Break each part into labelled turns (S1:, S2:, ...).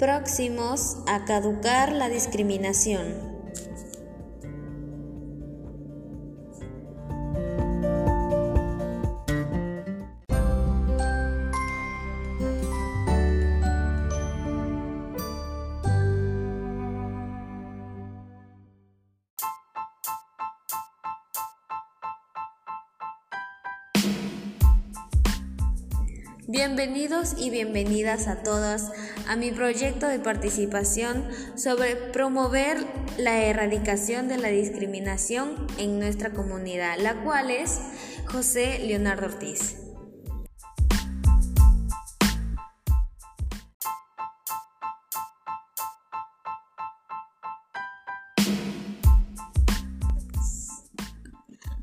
S1: próximos a caducar la discriminación. Bienvenidos y bienvenidas a todos a mi proyecto de participación sobre promover la erradicación de la discriminación en nuestra comunidad, la cual es José Leonardo Ortiz.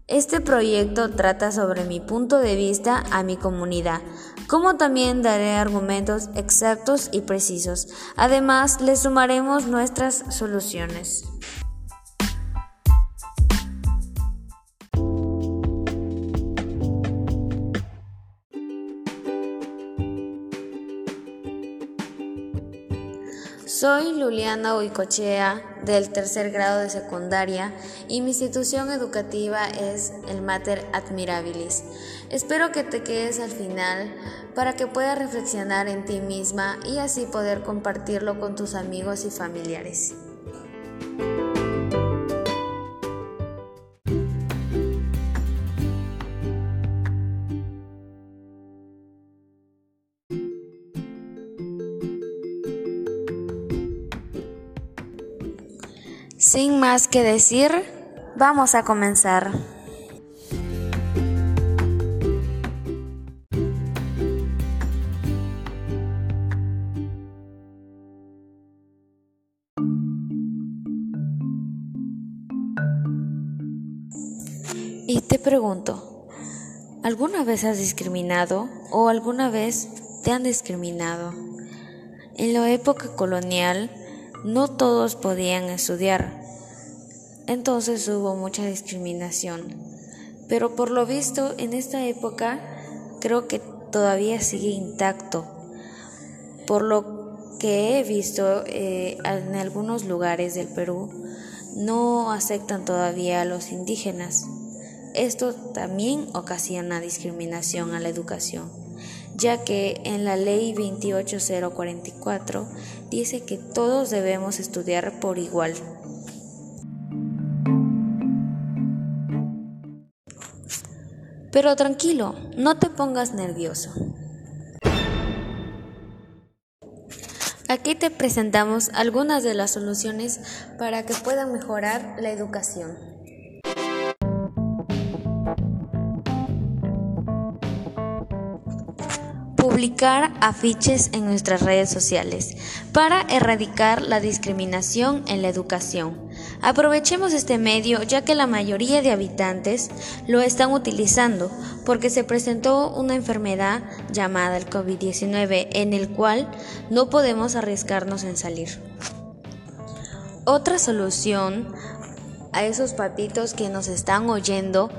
S1: Este proyecto trata sobre mi punto de vista a mi comunidad, como también daré argumentos exactos y precisos. Además, le sumaremos nuestras soluciones. Soy Luliana Huicochea del tercer grado de secundaria y mi institución educativa es el Mater Admirabilis. Espero que te quedes al final para que puedas reflexionar en ti misma y así poder compartirlo con tus amigos y familiares. Sin más que decir, vamos a comenzar. Y te pregunto, ¿alguna vez has discriminado o alguna vez te han discriminado? En la época colonial, no todos podían estudiar, entonces hubo mucha discriminación. Pero por lo visto en esta época creo que todavía sigue intacto. Por lo que he visto eh, en algunos lugares del Perú, no aceptan todavía a los indígenas. Esto también ocasiona discriminación a la educación ya que en la ley 28044 dice que todos debemos estudiar por igual. Pero tranquilo, no te pongas nervioso. Aquí te presentamos algunas de las soluciones para que puedan mejorar la educación. Publicar afiches en nuestras redes sociales para erradicar la discriminación en la educación. Aprovechemos este medio ya que la mayoría de habitantes lo están utilizando porque se presentó una enfermedad llamada el COVID-19 en el cual no podemos arriesgarnos en salir. Otra solución a esos papitos que nos están oyendo,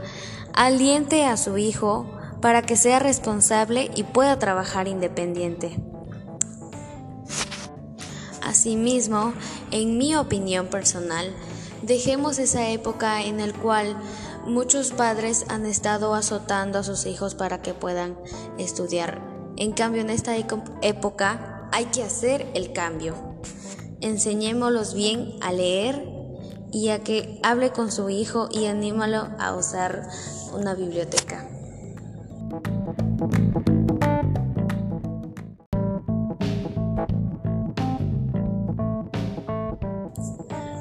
S1: aliente a su hijo para que sea responsable y pueda trabajar independiente. Asimismo, en mi opinión personal, dejemos esa época en la cual muchos padres han estado azotando a sus hijos para que puedan estudiar. En cambio, en esta época hay que hacer el cambio. Enseñémoslos bien a leer y a que hable con su hijo y anímalo a usar una biblioteca.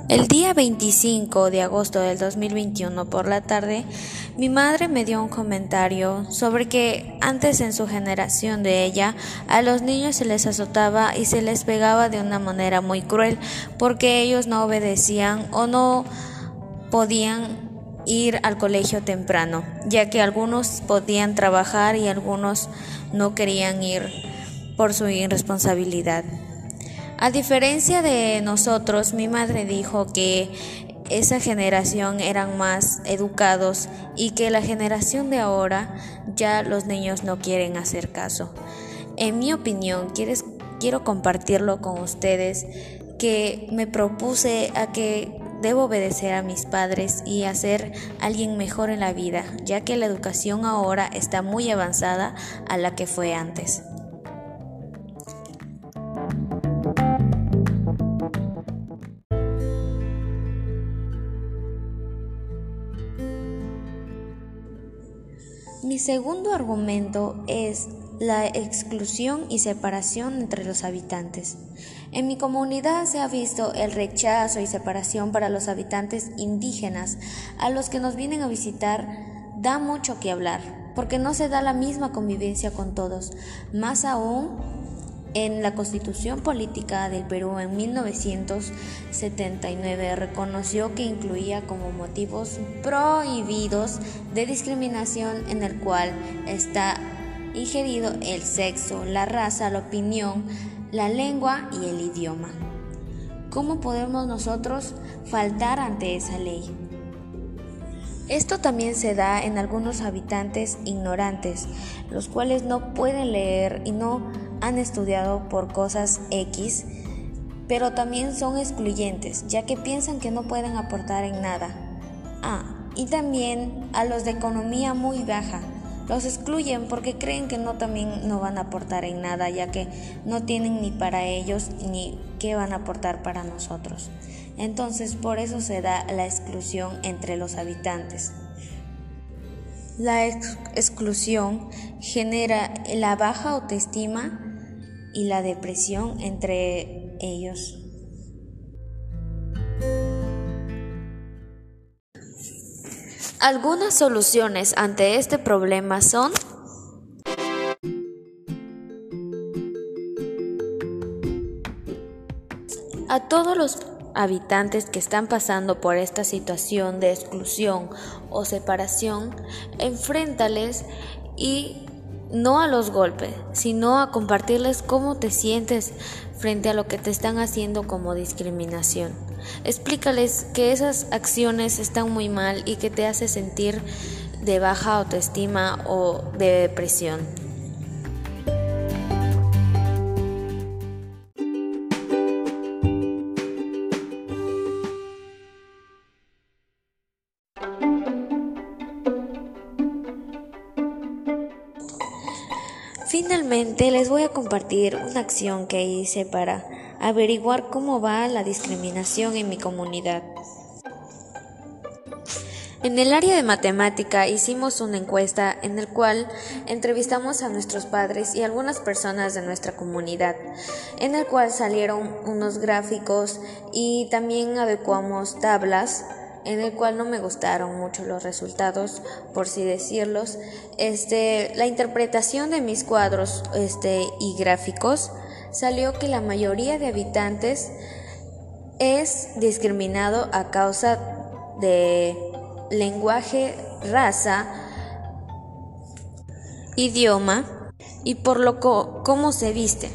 S1: El día 25 de agosto del 2021 por la tarde, mi madre me dio un comentario sobre que antes en su generación de ella a los niños se les azotaba y se les pegaba de una manera muy cruel porque ellos no obedecían o no podían ir al colegio temprano, ya que algunos podían trabajar y algunos no querían ir por su irresponsabilidad. A diferencia de nosotros, mi madre dijo que esa generación eran más educados y que la generación de ahora ya los niños no quieren hacer caso. En mi opinión, ¿quieres quiero compartirlo con ustedes que me propuse a que debo obedecer a mis padres y hacer alguien mejor en la vida, ya que la educación ahora está muy avanzada a la que fue antes. Mi segundo argumento es la exclusión y separación entre los habitantes. En mi comunidad se ha visto el rechazo y separación para los habitantes indígenas a los que nos vienen a visitar. Da mucho que hablar, porque no se da la misma convivencia con todos. Más aún, en la Constitución Política del Perú en 1979 reconoció que incluía como motivos prohibidos de discriminación en el cual está ingerido el sexo, la raza, la opinión, la lengua y el idioma. ¿Cómo podemos nosotros faltar ante esa ley? Esto también se da en algunos habitantes ignorantes, los cuales no pueden leer y no han estudiado por cosas X, pero también son excluyentes, ya que piensan que no pueden aportar en nada. Ah, y también a los de economía muy baja, los excluyen porque creen que no también no van a aportar en nada, ya que no tienen ni para ellos ni qué van a aportar para nosotros. Entonces por eso se da la exclusión entre los habitantes. La exclusión genera la baja autoestima y la depresión entre ellos. Algunas soluciones ante este problema son a todos los habitantes que están pasando por esta situación de exclusión o separación, enfréntales y no a los golpes, sino a compartirles cómo te sientes frente a lo que te están haciendo como discriminación. Explícales que esas acciones están muy mal y que te hace sentir de baja autoestima o de depresión. Finalmente les voy a compartir una acción que hice para averiguar cómo va la discriminación en mi comunidad. En el área de matemática hicimos una encuesta en el cual entrevistamos a nuestros padres y algunas personas de nuestra comunidad, en el cual salieron unos gráficos y también adecuamos tablas en el cual no me gustaron mucho los resultados, por si decirlos. Este, la interpretación de mis cuadros este, y gráficos salió que la mayoría de habitantes es discriminado a causa de lenguaje, raza, idioma y por lo cómo se viste.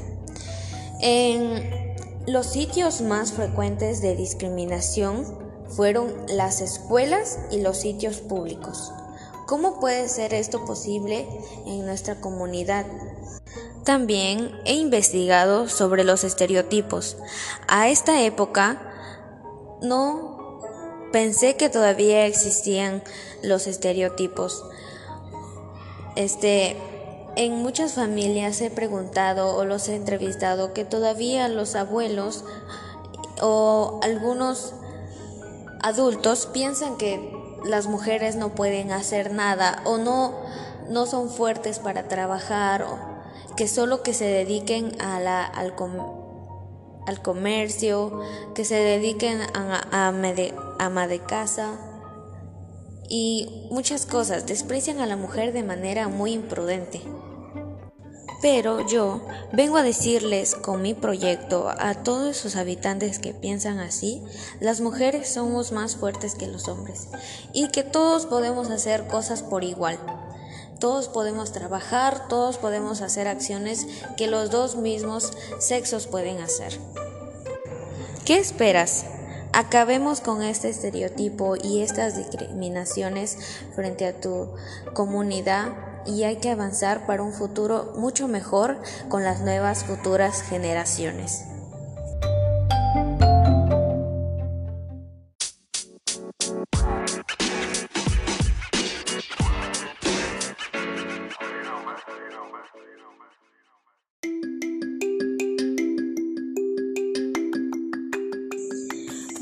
S1: En los sitios más frecuentes de discriminación fueron las escuelas y los sitios públicos. ¿Cómo puede ser esto posible en nuestra comunidad? También he investigado sobre los estereotipos. A esta época no pensé que todavía existían los estereotipos. Este, en muchas familias he preguntado o los he entrevistado que todavía los abuelos o algunos adultos piensan que las mujeres no pueden hacer nada o no, no son fuertes para trabajar o que solo que se dediquen a la, al, al comercio, que se dediquen a, a, a ama de casa y muchas cosas. Desprecian a la mujer de manera muy imprudente. Pero yo vengo a decirles con mi proyecto a todos esos habitantes que piensan así, las mujeres somos más fuertes que los hombres y que todos podemos hacer cosas por igual. Todos podemos trabajar, todos podemos hacer acciones que los dos mismos sexos pueden hacer. ¿Qué esperas? Acabemos con este estereotipo y estas discriminaciones frente a tu comunidad y hay que avanzar para un futuro mucho mejor con las nuevas futuras generaciones.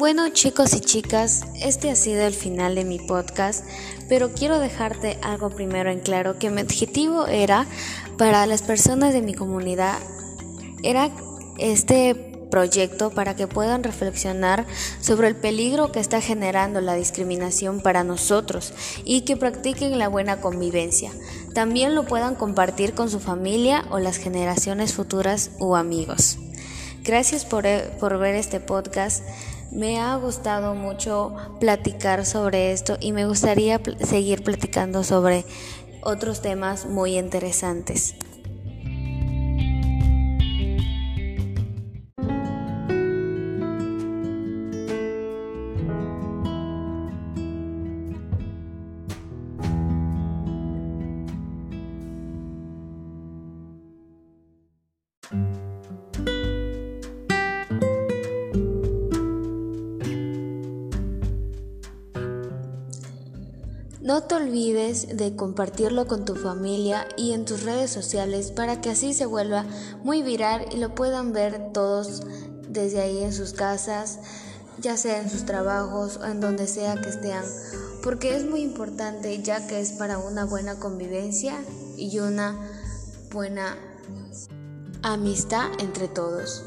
S1: Bueno chicos y chicas, este ha sido el final de mi podcast, pero quiero dejarte algo primero en claro, que mi objetivo era para las personas de mi comunidad, era este proyecto para que puedan reflexionar sobre el peligro que está generando la discriminación para nosotros y que practiquen la buena convivencia. También lo puedan compartir con su familia o las generaciones futuras o amigos. Gracias por, por ver este podcast. Me ha gustado mucho platicar sobre esto y me gustaría seguir platicando sobre otros temas muy interesantes. No te olvides de compartirlo con tu familia y en tus redes sociales para que así se vuelva muy viral y lo puedan ver todos desde ahí en sus casas, ya sea en sus trabajos o en donde sea que estén, porque es muy importante ya que es para una buena convivencia y una buena amistad entre todos.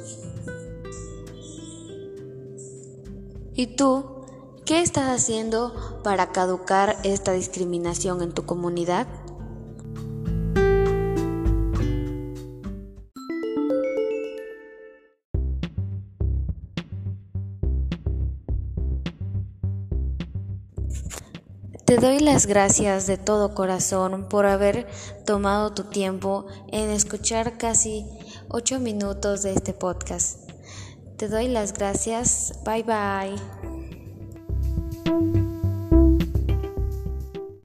S1: ¿Y tú? ¿Qué estás haciendo para caducar esta discriminación en tu comunidad? Te doy las gracias de todo corazón por haber tomado tu tiempo en escuchar casi ocho minutos de este podcast. Te doy las gracias. Bye bye.